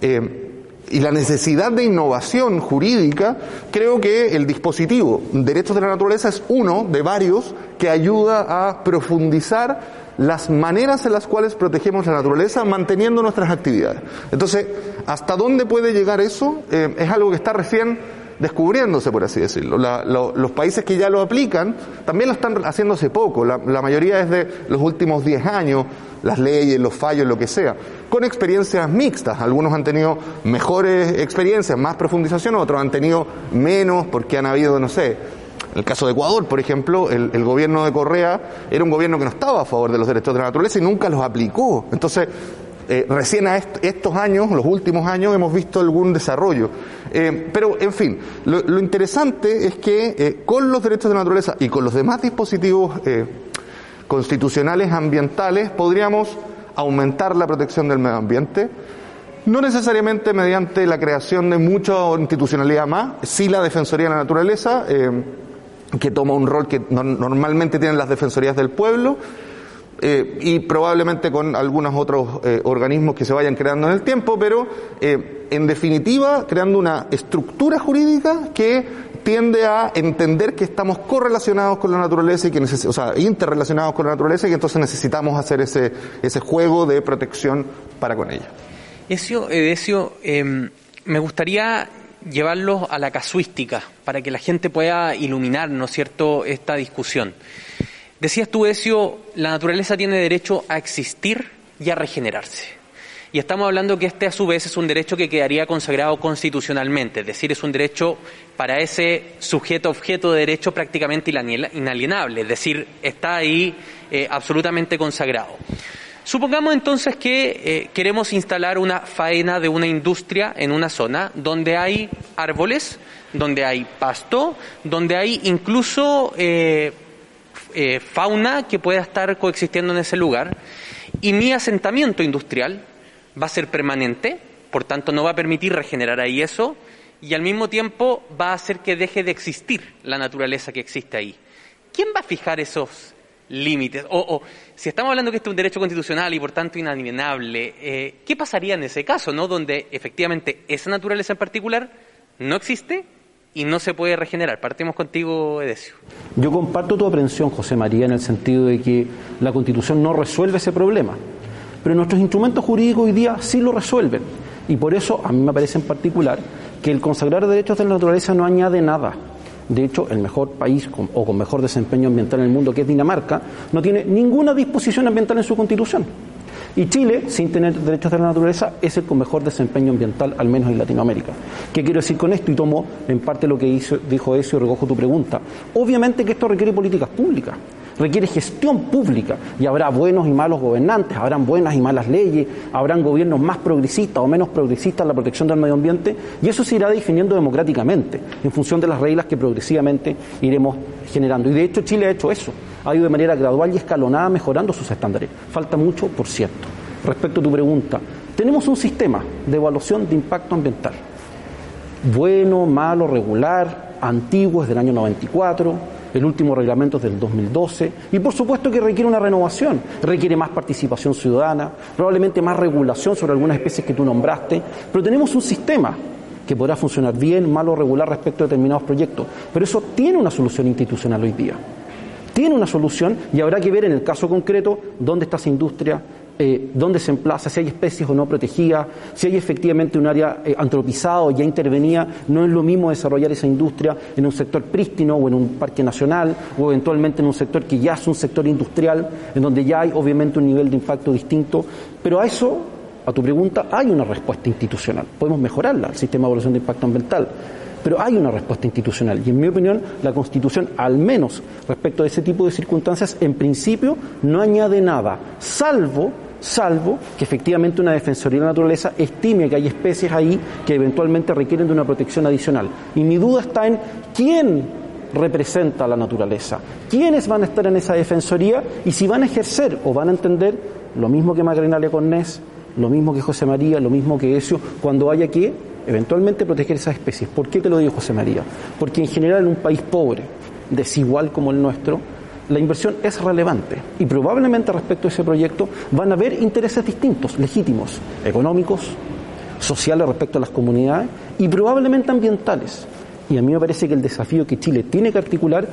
eh, y la necesidad de innovación jurídica, creo que el dispositivo Derechos de la Naturaleza es uno de varios que ayuda a profundizar las maneras en las cuales protegemos la naturaleza manteniendo nuestras actividades. Entonces, ¿hasta dónde puede llegar eso? Eh, es algo que está recién descubriéndose, por así decirlo. los países que ya lo aplican también lo están haciendo hace poco. La, la mayoría es de los últimos 10 años, las leyes, los fallos, lo que sea con experiencias mixtas. Algunos han tenido mejores experiencias, más profundización, otros han tenido menos porque han habido, no sé, en el caso de Ecuador, por ejemplo, el, gobierno de Correa era un gobierno que no estaba a favor de los derechos de la naturaleza y nunca los aplicó. Entonces, eh, recién a estos años, los últimos años, hemos visto algún desarrollo. Eh, pero, en fin, lo, interesante es que eh, con los derechos de la naturaleza y con los demás dispositivos constitucionales ambientales podríamos aumentar la protección del medio ambiente, no necesariamente mediante la creación de mucha institucionalidad más, sí la Defensoría de la Naturaleza, eh, que toma un rol que normalmente tienen las Defensorías del Pueblo, eh, y probablemente con algunos otros eh, organismos que se vayan creando en el tiempo, pero en definitiva creando una estructura jurídica que tiende a entender que estamos correlacionados con la naturaleza y que o sea, interrelacionados con la naturaleza y entonces necesitamos hacer ese, ese juego de protección para con ella. Eso, Edesio, em, me gustaría llevarlo a la casuística para que la gente pueda iluminar, ¿no es cierto?, esta discusión. Decías tú, Ezio, la naturaleza tiene derecho a existir y a regenerarse. Y estamos hablando que este a su vez es un derecho que quedaría consagrado constitucionalmente, es decir, es un derecho para ese sujeto objeto de derecho prácticamente inalienable, es decir, está ahí eh, absolutamente consagrado. Supongamos entonces que eh, queremos instalar una faena de una industria en una zona donde hay árboles, donde hay pasto, donde hay incluso eh, fauna que pueda estar coexistiendo en ese lugar, y mi asentamiento industrial va a ser permanente, por tanto no va a permitir regenerar ahí eso, y al mismo tiempo va a hacer que deje de existir la naturaleza que existe ahí. ¿Quién va a fijar esos límites? O, si estamos hablando que esto es un derecho constitucional y por tanto inalienable, eh, ¿qué pasaría en ese caso, no? Donde efectivamente esa naturaleza en particular no existe y no se puede regenerar. Partimos contigo, Edesio. Yo comparto tu aprensión, José María, en el sentido de que la Constitución no resuelve ese problema pero nuestros instrumentos jurídicos hoy día sí lo resuelven. Y por eso a mí me parece en particular que el consagrar derechos de la naturaleza no añade nada. De hecho, el mejor país o con mejor desempeño ambiental en el mundo, que es Dinamarca, no tiene ninguna disposición ambiental en su constitución. Y Chile, sin tener derechos de la naturaleza, es el con mejor desempeño ambiental, al menos en Latinoamérica. ¿Qué quiero decir con esto? Y tomo en parte lo que dijo Ezio y recojo tu pregunta. Obviamente que esto requiere políticas públicas. Requiere gestión pública y habrá buenos y malos gobernantes, habrán buenas y malas leyes, habrán gobiernos más progresistas o menos progresistas en la protección del medio ambiente y eso se irá definiendo democráticamente en función de las reglas que progresivamente iremos generando. Y de hecho Chile ha hecho eso, ha ido de manera gradual y escalonada mejorando sus estándares. Falta mucho, por cierto. Respecto a tu pregunta, tenemos un sistema de evaluación de impacto ambiental. Bueno, malo, regular, antiguo, es del año 94, el último reglamento es del 2012, y por supuesto que requiere una renovación, requiere más participación ciudadana, probablemente más regulación sobre algunas especies que tú nombraste, pero tenemos un sistema que podrá funcionar bien, malo o regular respecto a determinados proyectos, pero eso tiene una solución institucional hoy día. Tiene una solución y habrá que ver en el caso concreto dónde está esa industria, eh, dónde se emplaza, si hay especies o no protegidas, si hay efectivamente un área eh, antropizada o ya intervenida, no es lo mismo desarrollar esa industria en un sector prístino o en un parque nacional o eventualmente en un sector que ya es un sector industrial, en donde ya hay obviamente un nivel de impacto distinto, pero a eso, a tu pregunta, hay una respuesta institucional. Podemos mejorarla, el sistema de evaluación de impacto ambiental. Pero hay una respuesta institucional y en mi opinión la Constitución, al menos respecto a ese tipo de circunstancias, en principio no añade nada, salvo salvo que efectivamente una Defensoría de la Naturaleza estime que hay especies ahí que eventualmente requieren de una protección adicional. Y mi duda está en quién representa la naturaleza, quiénes van a estar en esa Defensoría y si van a ejercer o van a entender lo mismo que Magdalena Leconés, lo mismo que José María, lo mismo que Ezio, cuando haya que eventualmente proteger esas especies. ¿Por qué te lo digo, José María? Porque en general en un país pobre, desigual como el nuestro, la inversión es relevante y probablemente respecto a ese proyecto van a haber intereses distintos, legítimos, económicos, sociales respecto a las comunidades y probablemente ambientales. Y a mí me parece que el desafío que Chile tiene que articular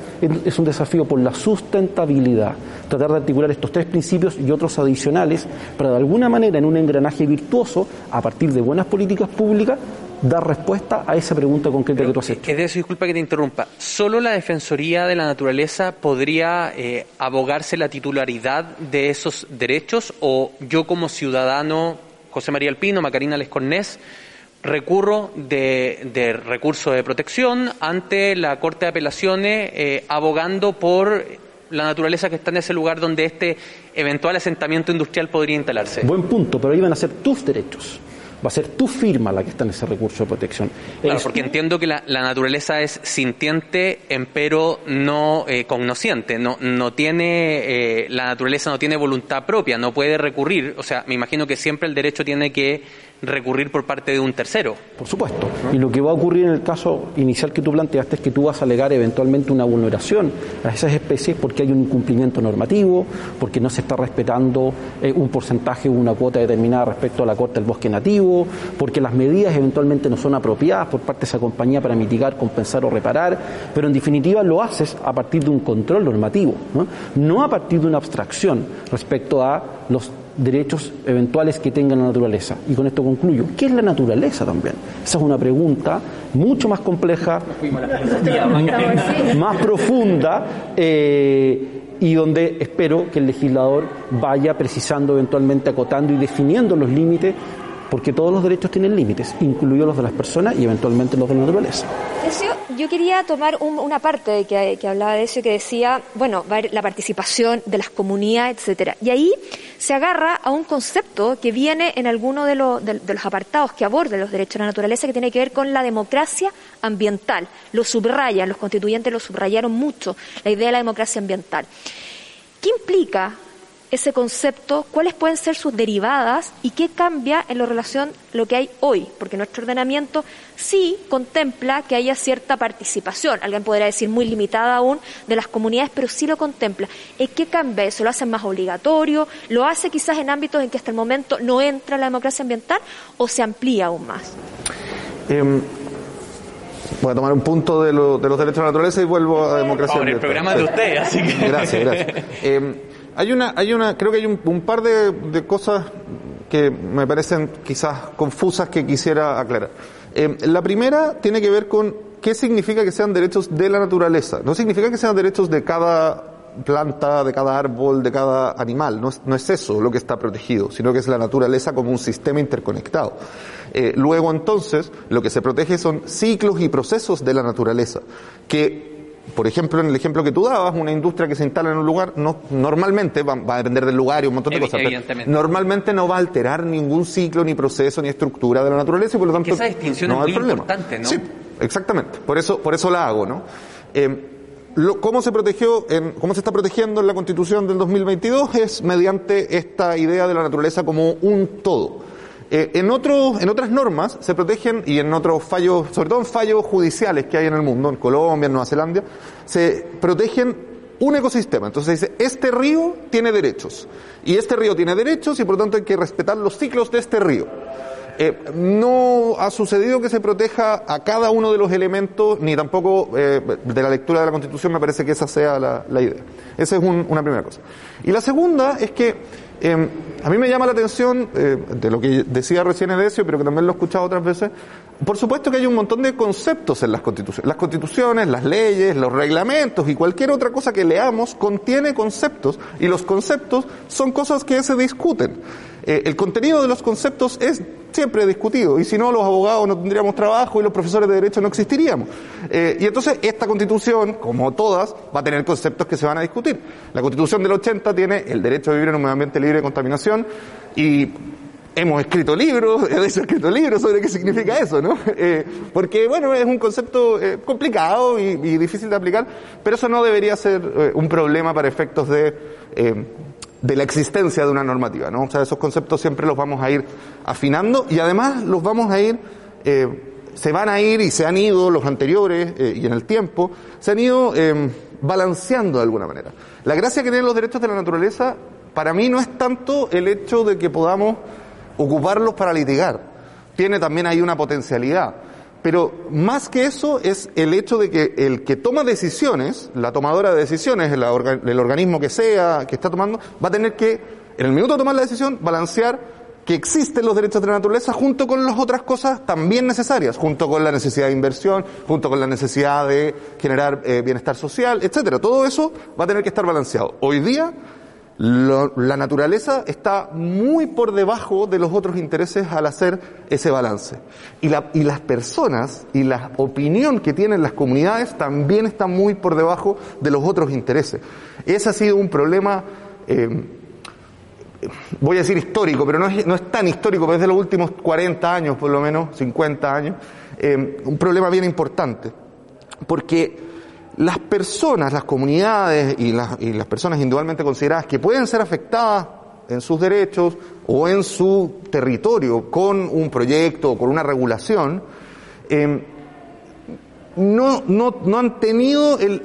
es un desafío por la sustentabilidad, tratar de articular estos tres principios y otros adicionales para de alguna manera en un engranaje virtuoso, a partir de buenas políticas públicas, dar respuesta a esa pregunta concreta que tú has hecho. Es de eso, disculpa que te interrumpa. ¿Solo la Defensoría de la Naturaleza podría eh, abogarse la titularidad de esos derechos o yo como ciudadano, José María Alpino, Macarina Lescornés, recurro de, de recurso de protección ante la Corte de Apelaciones eh, abogando por la naturaleza que está en ese lugar donde este eventual asentamiento industrial podría instalarse. Buen punto, pero ahí van a ser tus derechos va a ser tu firma la que está en ese recurso de protección. Claro, porque entiendo que la, naturaleza es sintiente, pero no eh, cognosciente, no, no tiene, eh, la naturaleza no tiene voluntad propia, no puede recurrir, o sea, me imagino que siempre el derecho tiene que recurrir por parte de un tercero. Por supuesto. Y lo que va a ocurrir en el caso inicial que tú planteaste es que tú vas a alegar eventualmente una vulneración a esas especies porque hay un incumplimiento normativo, porque no se está respetando eh, un porcentaje o una cuota determinada respecto a la corte del bosque nativo, porque las medidas eventualmente no son apropiadas por parte de esa compañía para mitigar, compensar o reparar, pero en definitiva lo haces a partir de un control normativo, no, no a partir de una abstracción respecto a los derechos eventuales que tenga la naturaleza. Y con esto concluyo. ¿Qué es la naturaleza también? Esa es una pregunta mucho más compleja, más profunda. Eh, y donde espero que el legislador vaya precisando, eventualmente acotando y definiendo los límites porque todos los derechos tienen límites, incluidos los de las personas y eventualmente los de la naturaleza. yo quería tomar una parte que, hablaba de eso, que decía, bueno, la participación de las comunidades, etcétera. Y ahí se agarra a un concepto que viene en alguno de los apartados que aborda los derechos de la naturaleza, que tiene que ver con la democracia ambiental. Lo subrayan, los constituyentes lo subrayaron mucho, la idea de la democracia ambiental. ¿Qué implica ese concepto, cuáles pueden ser sus derivadas y qué cambia en la relación lo que hay hoy, porque nuestro ordenamiento sí contempla que haya cierta participación, alguien podría decir muy limitada aún, de las comunidades, pero sí lo contempla. ¿En qué cambia eso? ¿Lo hace más obligatorio? ¿Lo hace quizás en ámbitos en que hasta el momento no entra la democracia ambiental o se amplía aún más? Em, voy a tomar un punto de, los derechos de la naturaleza y vuelvo a democracia ambiental. el programa de usted, así que... Gracias, gracias. Em, hay una, hay una, creo que hay un, par de, cosas que me parecen quizás confusas que quisiera aclarar. Eh, la primera tiene que ver con qué significa que sean derechos de la naturaleza. No significa que sean derechos de cada planta, de cada árbol, de cada animal. No es, no es eso lo que está protegido, sino que es la naturaleza como un sistema interconectado. Eh, luego entonces, lo que se protege son ciclos y procesos de la naturaleza, que por ejemplo, en el ejemplo que tú dabas, una industria que se instala en un lugar, no, normalmente va, va a depender del lugar y un montón de Evi- cosas. Normalmente no va a alterar ningún ciclo, ni proceso, ni estructura de la naturaleza y por lo tanto. Que esa distinción no es muy problema. importante, ¿no? Sí, exactamente. Por eso, por eso la hago, ¿no? Eh, lo- ¿Cómo se protegió, en- cómo se está protegiendo en la Constitución del 2022? Es mediante esta idea de la naturaleza como un todo. Eh, en, otros, en otras normas se protegen y en otros fallos, sobre todo en fallos judiciales que hay en el mundo, en Colombia, en Nueva Zelanda, se protegen un ecosistema. Entonces dice, este río tiene derechos y este río tiene derechos y por lo tanto hay que respetar los ciclos de este río. Eh, no ha sucedido que se proteja a cada uno de los elementos, ni tampoco eh, de la lectura de la Constitución me parece que esa sea la, idea. Esa es un- una primera cosa. Y la segunda es que eh, a mí me llama la atención, eh, de lo que decía recién Edesio, pero que también lo he escuchado otras veces, por supuesto que hay un montón de conceptos en las constituciones. Las constituciones, las leyes, los reglamentos y cualquier otra cosa que leamos contiene conceptos y los conceptos son cosas que se discuten. Eh, el contenido de los conceptos es siempre discutido y si no los abogados no tendríamos trabajo y los profesores de derecho no existiríamos. Eh, y entonces esta constitución, como todas, va a tener conceptos que se van a discutir. La constitución del 80 tiene el derecho a vivir en un medio ambiente libre de contaminación y hemos escrito libros, he escrito libros sobre qué significa eso, ¿no? Eh, porque, bueno, es un concepto complicado y, difícil de aplicar, pero eso no debería ser un problema para efectos de, de la existencia de una normativa, ¿no? O sea, esos conceptos siempre los vamos a ir afinando y además los vamos a ir, eh, se van a ir y se han ido los anteriores eh, y en el tiempo, se han ido eh, balanceando de alguna manera. La gracia que tienen los derechos de la naturaleza, para mí no es tanto el hecho de que podamos ocuparlos para litigar. Tiene también ahí una potencialidad. Pero más que eso es el hecho de que el que toma decisiones, la tomadora de decisiones, el, el organismo que sea, que está tomando, va a tener que, en el minuto de tomar la decisión, balancear que existen los derechos de la naturaleza junto con las otras cosas también necesarias, junto con la necesidad de inversión, junto con la necesidad de generar eh, bienestar social, etcétera. Todo eso va a tener que estar balanceado. Hoy día la naturaleza está muy por debajo de los otros intereses al hacer ese balance. Y, la- y las personas y la opinión que tienen las comunidades también está muy por debajo de los otros intereses. Ese ha sido un problema, eh, voy a decir histórico, pero no es, tan histórico, pero es de los últimos 40 años, por lo menos, 50 años, eh, un problema bien importante. Porque las personas, las comunidades y las, y las personas individualmente consideradas que pueden ser afectadas en sus derechos o en su territorio con un proyecto o con una regulación, eh, no, han tenido el-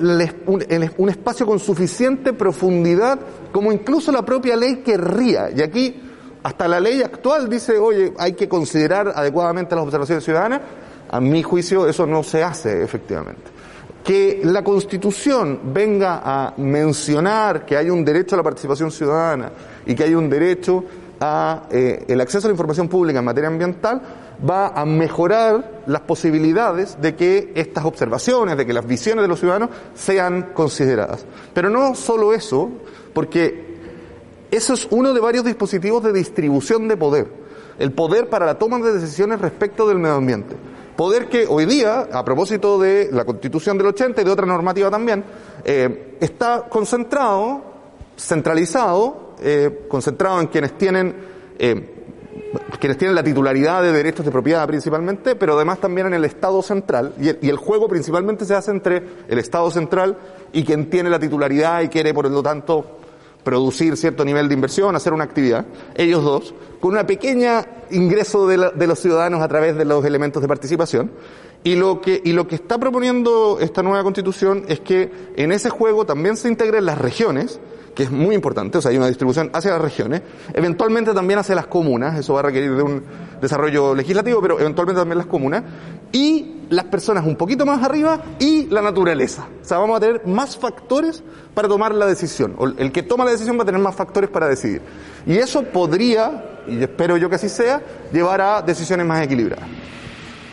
un, un espacio con suficiente profundidad como incluso la propia ley querría. Y aquí, hasta la ley actual dice, oye, hay que considerar adecuadamente las observaciones ciudadanas. A mi juicio eso no se hace efectivamente. Que la Constitución venga a mencionar que hay un derecho a la participación ciudadana y que hay un derecho a eh, el acceso a la información pública en materia ambiental va a mejorar las posibilidades de que estas observaciones, de que las visiones de los ciudadanos sean consideradas. Pero no solo eso, porque eso es uno de varios dispositivos de distribución de poder. El poder para la toma de decisiones respecto del medio ambiente. Poder que hoy día, a propósito de la Constitución del 80 y de otra normativa también, eh, está concentrado, centralizado, eh, concentrado en quienes tienen eh, quienes tienen la titularidad de derechos de propiedad principalmente, pero además también en el Estado central. Y el, y el juego principalmente se hace entre el Estado central y quien tiene la titularidad y quiere, por lo tanto, producir cierto nivel de inversión, hacer una actividad. Ellos dos, con una pequeña ingreso de, la- de los ciudadanos a través de los elementos de participación. Y lo, que, y lo que está proponiendo esta nueva constitución es que en ese juego también se integren las regiones, que es muy importante, o sea, hay una distribución hacia las regiones, eventualmente también hacia las comunas, eso va a requerir de un desarrollo legislativo, pero eventualmente también las comunas, y las personas un poquito más arriba y la naturaleza. O sea, vamos a tener más factores para tomar la decisión, o el que toma la decisión va a tener más factores para decidir. Y eso podría, y espero yo que así sea, llevar a decisiones más equilibradas.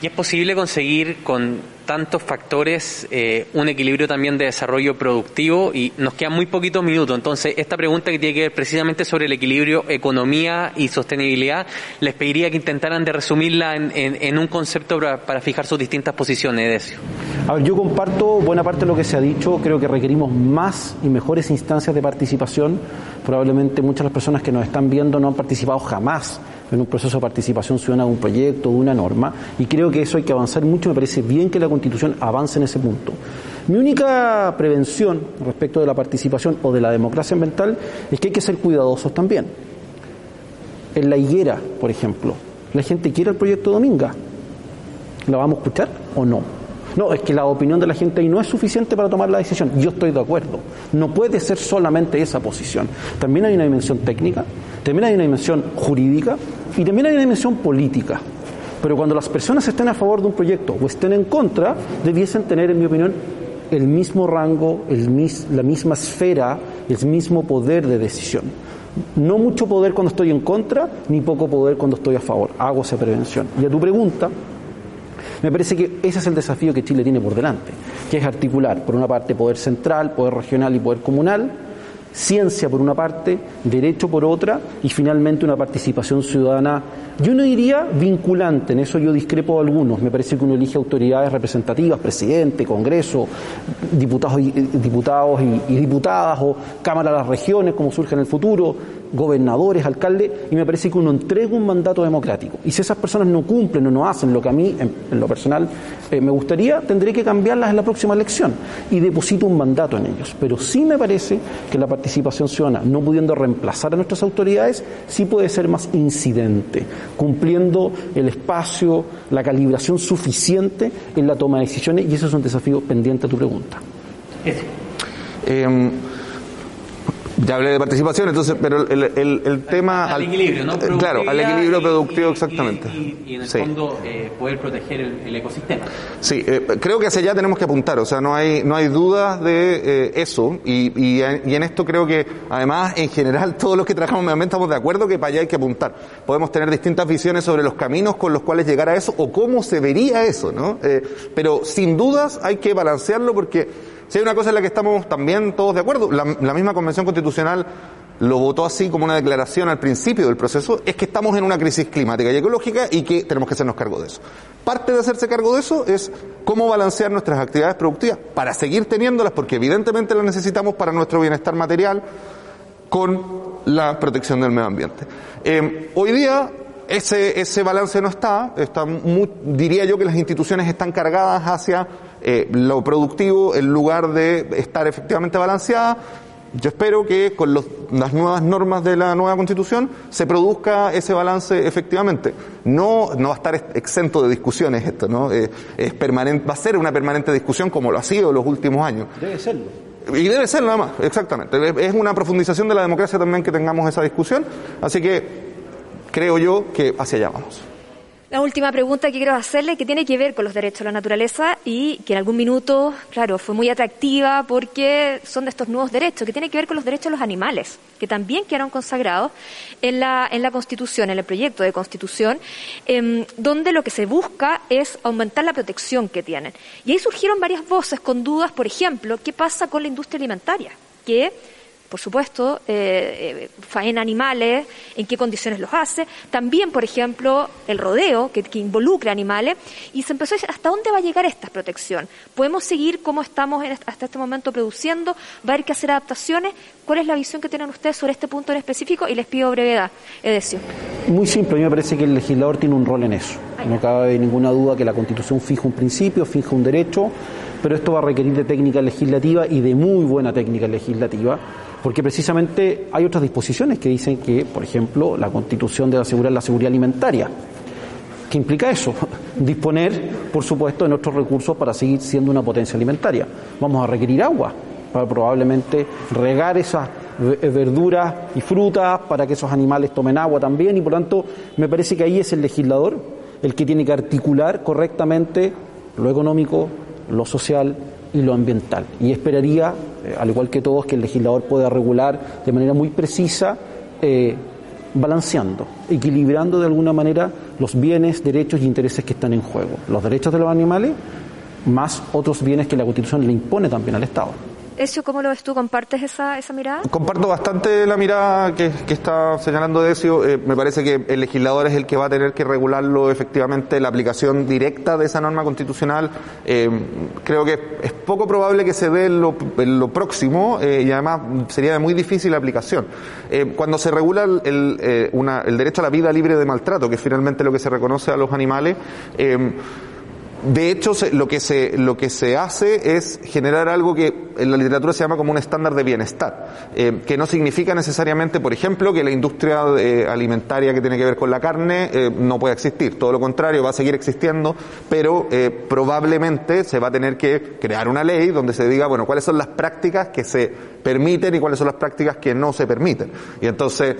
¿Y es posible conseguir con tantos factores eh, un equilibrio también de desarrollo productivo? Y nos quedan muy poquitos minutos. Entonces, esta pregunta que tiene que ver precisamente sobre el equilibrio economía y sostenibilidad, les pediría que intentaran de resumirla en, un concepto para, para fijar sus distintas posiciones, Decio. A ver, yo comparto buena parte de lo que se ha dicho, creo que requerimos más y mejores instancias de participación. Probablemente muchas de las personas que nos están viendo no han participado jamás en un proceso de participación ciudadana de un proyecto, de una norma, y creo que eso hay que avanzar mucho, me parece bien que la Constitución avance en ese punto. Mi única prevención respecto de la participación o de la democracia ambiental es que hay que ser cuidadosos también. En la higuera, por ejemplo, la gente quiere el proyecto Dominga. ¿La vamos a escuchar o no? No, es que la opinión de la gente ahí no es suficiente para tomar la decisión. Yo estoy de acuerdo. No puede ser solamente esa posición. También hay una dimensión técnica, también hay una dimensión jurídica y también hay una dimensión política. Pero cuando las personas estén a favor de un proyecto o estén en contra, debiesen tener, en mi opinión, el mismo rango, la misma esfera, el mismo poder de decisión. No mucho poder cuando estoy en contra, ni poco poder cuando estoy a favor. Hago esa prevención. Y a tu pregunta, me parece que ese es el desafío que Chile tiene por delante, que es articular, por una parte, poder central, poder regional y poder comunal, ciencia por una parte, derecho por otra y finalmente una participación ciudadana, yo no diría vinculante, en eso yo discrepo de algunos, me parece que uno elige autoridades representativas, presidente, Congreso, diputados y, diputados y, diputadas o Cámara de las Regiones, como surge en el futuro, gobernadores, alcaldes, y me parece que uno entrega un mandato democrático. Y si esas personas no cumplen o no hacen lo que a mí, en, lo personal, eh, me gustaría, tendré que cambiarlas en la próxima elección y deposito un mandato en ellos. Pero sí me parece que la participación ciudadana, no pudiendo reemplazar a nuestras autoridades, sí puede ser más incidente, cumpliendo el espacio, la calibración suficiente en la toma de decisiones, y eso es un desafío pendiente a tu pregunta. Eh, ya hablé de participación, entonces, pero el, el, el tema... Al, equilibrio, ¿no? Claro, al equilibrio productivo, exactamente. Y, en el fondo eh, poder proteger el, ecosistema. Sí, eh, creo que hacia allá tenemos que apuntar, o sea, no hay, no hay dudas de eh, eso, y, y, y, en esto creo que, además, en general, todos los que trabajamos medio ambiente estamos de acuerdo que para allá hay que apuntar. Podemos tener distintas visiones sobre los caminos con los cuales llegar a eso, o cómo se vería eso, ¿no? pero sin dudas hay que balancearlo porque si hay una cosa en la que estamos también todos de acuerdo, la, misma Convención Constitucional lo votó así como una declaración al principio del proceso, es que estamos en una crisis climática y ecológica y que tenemos que hacernos cargo de eso. Parte de hacerse cargo de eso es cómo balancear nuestras actividades productivas para seguir teniéndolas, porque evidentemente las necesitamos para nuestro bienestar material, con la protección del medio ambiente. Eh, hoy día ese, ese balance no está diría yo que las instituciones están cargadas hacia eh, lo productivo en lugar de estar efectivamente balanceada. Yo espero que con las nuevas normas de la nueva constitución se produzca ese balance efectivamente. No, no va a estar exento de discusiones esto, ¿no? Eh, es permanente, va a ser una permanente discusión como lo ha sido en los últimos años. Debe serlo. Y debe ser nada más, exactamente. Es una profundización de la democracia también que tengamos esa discusión. Así que creo yo que hacia allá vamos. La última pregunta que quiero hacerle, que tiene que ver con los derechos de la naturaleza y que en algún minuto, claro, fue muy atractiva porque son de estos nuevos derechos, que tiene que ver con los derechos de los animales, que también quedaron consagrados en la, en la Constitución, en el proyecto de Constitución, em, donde lo que se busca es aumentar la protección que tienen. Y ahí surgieron varias voces con dudas, por ejemplo, ¿qué pasa con la industria alimentaria? Que por supuesto, eh, eh, faena animales, en qué condiciones los hace, también, por ejemplo, el rodeo, que, involucra animales, y se empezó a decir, ¿hasta dónde va a llegar esta protección? ¿Podemos seguir como estamos hasta este momento produciendo? ¿Va a haber que hacer adaptaciones? ¿Cuál es la visión que tienen ustedes sobre este punto en específico? Y les pido brevedad, Edesio. Muy simple, a mí me parece que el legislador tiene un rol en eso. No cabe ninguna duda que la Constitución fija un principio, fija un derecho, pero esto va a requerir de técnica legislativa y de muy buena técnica legislativa porque precisamente hay otras disposiciones que dicen que, por ejemplo, la Constitución debe asegurar la seguridad alimentaria. ¿Qué implica eso? Disponer, por supuesto, de nuestros recursos para seguir siendo una potencia alimentaria. Vamos a requerir agua para probablemente regar esas verduras y frutas para que esos animales tomen agua también y por tanto me parece que ahí es el legislador el que tiene que articular correctamente lo económico, lo social y lo ambiental. Y esperaría, eh, al igual que todos, que el legislador pueda regular de manera muy precisa, eh, balanceando, equilibrando de alguna manera los bienes, derechos y intereses que están en juego. Los derechos de los animales más otros bienes que la Constitución le impone también al Estado. Ezio, ¿cómo lo ves tú? ¿Compartes esa, esa mirada? Comparto bastante la mirada que, está señalando Decio. Eh, me parece que el legislador es el que va a tener que regularlo efectivamente, la aplicación directa de esa norma constitucional. Eh, creo que es poco probable que se dé en lo, lo próximo eh, y además sería de muy difícil aplicación. Eh, cuando se regula el, el derecho a la vida libre de maltrato, que es finalmente lo que se reconoce a los animales, de hecho, lo que, se, lo que se hace es generar algo que en la literatura se llama como un estándar de bienestar, eh, que no significa necesariamente, por ejemplo, que la industria eh, alimentaria que tiene que ver con la carne eh, no pueda existir. Todo lo contrario, va a seguir existiendo, pero probablemente se va a tener que crear una ley donde se diga, bueno, cuáles son las prácticas que se permiten y cuáles son las prácticas que no se permiten. Y entonces,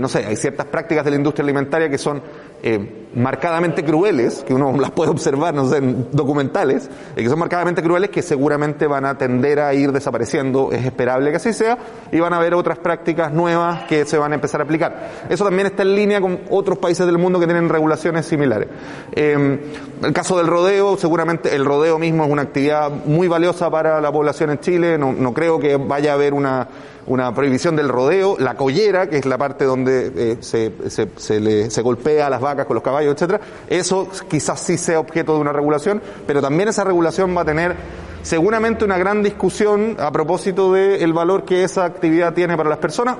no sé, hay ciertas prácticas de la industria alimentaria que son eh, marcadamente crueles, que uno las puede observar, no sé, en documentales, eh, que son marcadamente crueles que seguramente van a tender a ir desapareciendo, es esperable que así sea, y van a haber otras prácticas nuevas que se van a empezar a aplicar. Eso también está en línea con otros países del mundo que tienen regulaciones similares. Eh, el caso del rodeo, seguramente el rodeo mismo es una actividad muy valiosa para la población en Chile, no, no creo que vaya a haber una una prohibición del rodeo, la collera, que es la parte donde eh, se, se, se, le, se golpea a las vacas con los caballos, etcétera. Eso quizás sí sea objeto de una regulación, pero también esa regulación va a tener seguramente una gran discusión a propósito del valor que esa actividad tiene para las personas,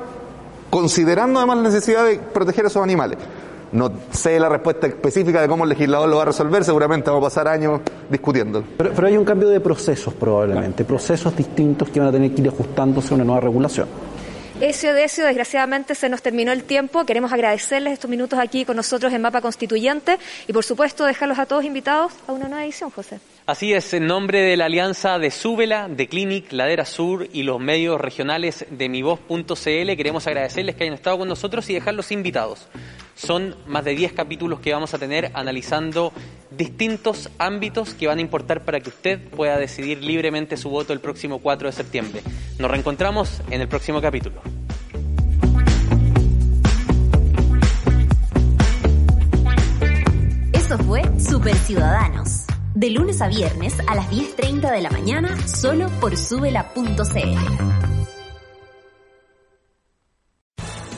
considerando además la necesidad de proteger a esos animales. No sé la respuesta específica de cómo el legislador lo va a resolver, seguramente vamos a pasar años discutiéndolo. Pero, pero hay un cambio de procesos probablemente, procesos distintos que van a tener que ir ajustándose a una nueva regulación. Ezio Decio, desgraciadamente se nos terminó el tiempo. Queremos agradecerles estos minutos aquí con nosotros en Mapa Constituyente y, por supuesto, dejarlos a todos invitados a una nueva edición, José. Así es, en nombre de la alianza de Súbela, de Clinic, Ladera Sur y los medios regionales de mivoz.cl, queremos agradecerles que hayan estado con nosotros y dejarlos invitados. Son más de 10 capítulos que vamos a tener analizando distintos ámbitos que van a importar para que usted pueda decidir libremente su voto el próximo 4 de septiembre. Nos reencontramos en el próximo capítulo. Eso fue Super Ciudadanos. De lunes a viernes a las 10.30 de la mañana, solo por subela.cl.